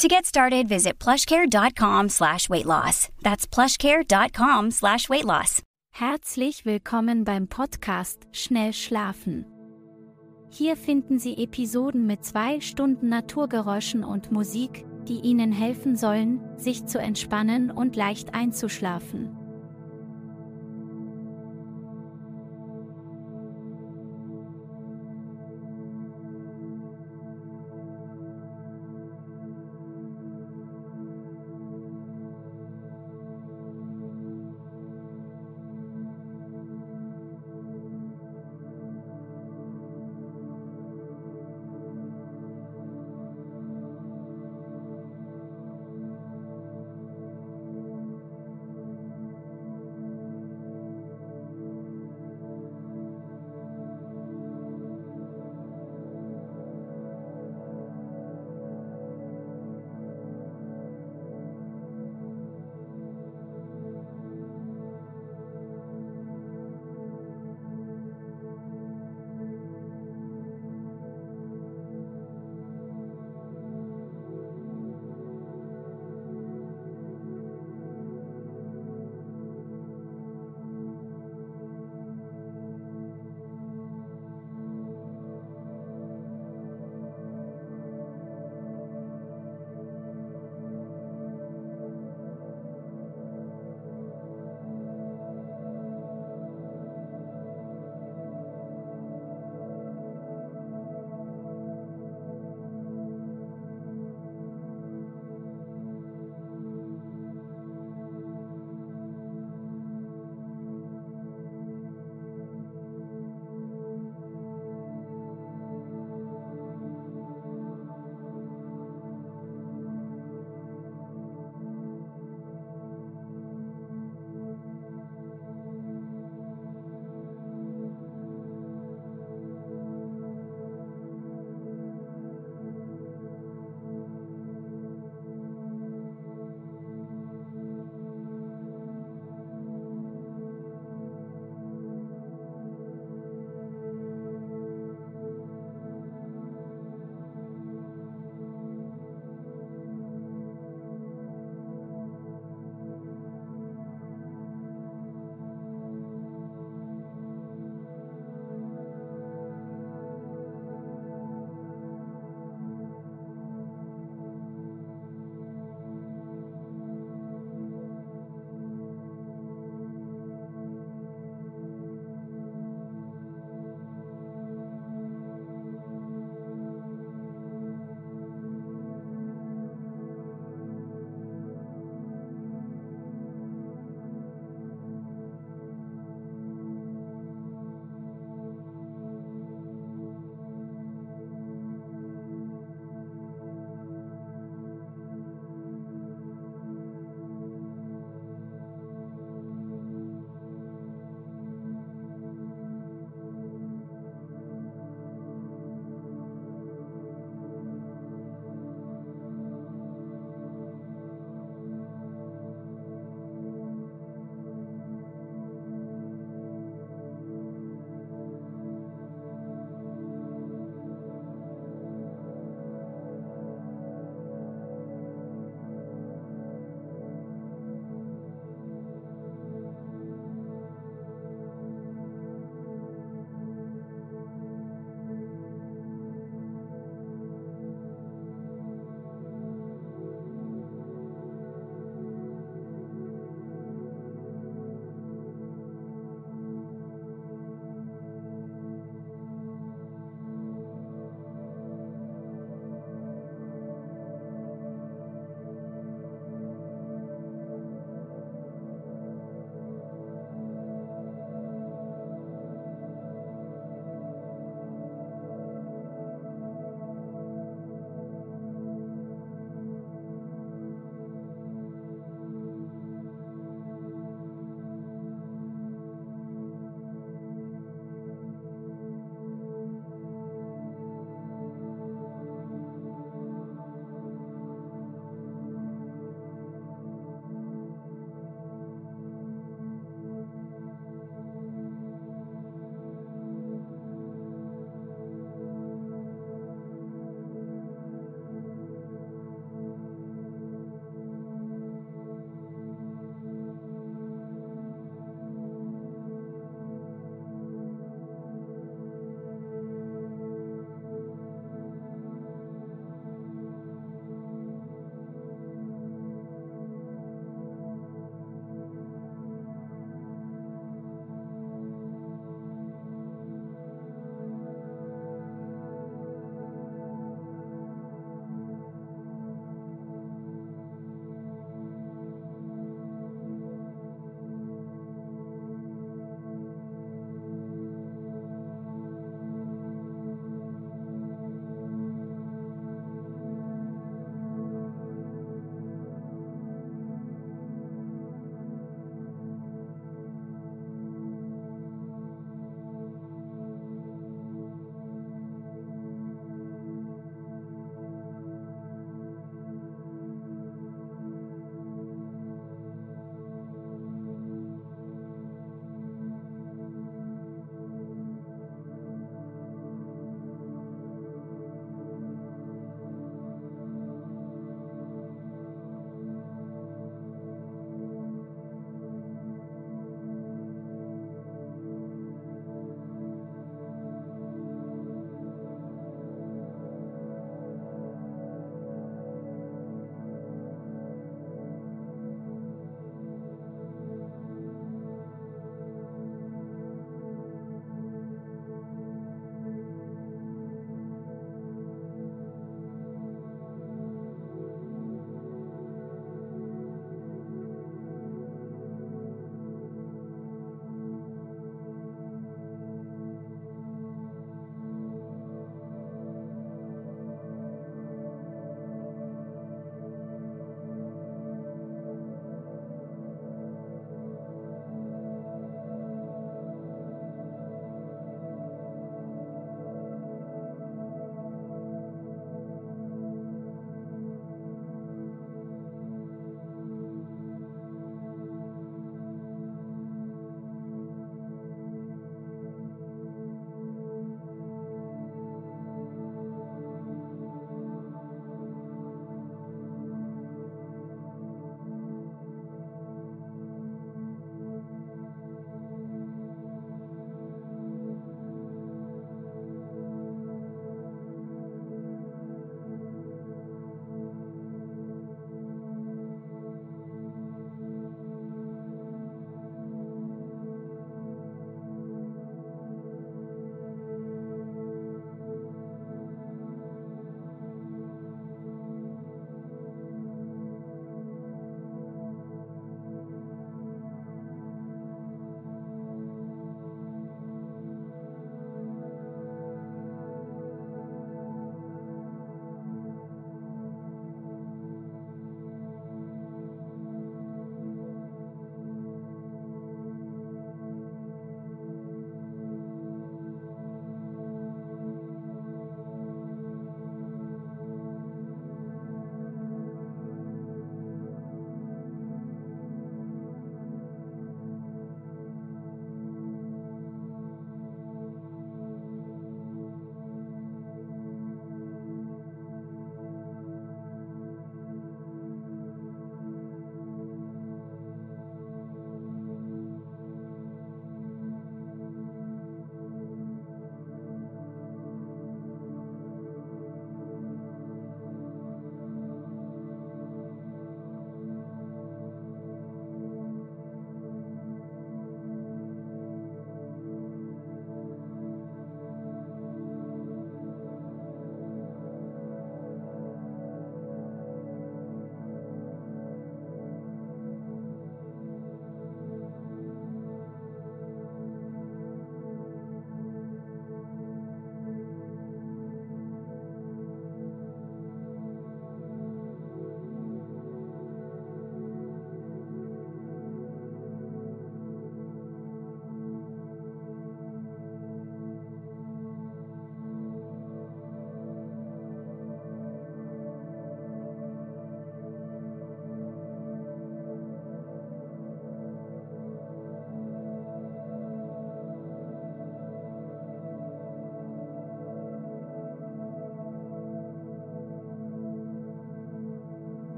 To get started, visit plushcare.com slash weight loss. That's plushcare.com slash weight loss. Herzlich willkommen beim Podcast Schnell Schlafen. Hier finden Sie Episoden mit zwei Stunden Naturgeräuschen und Musik, die Ihnen helfen sollen, sich zu entspannen und leicht einzuschlafen.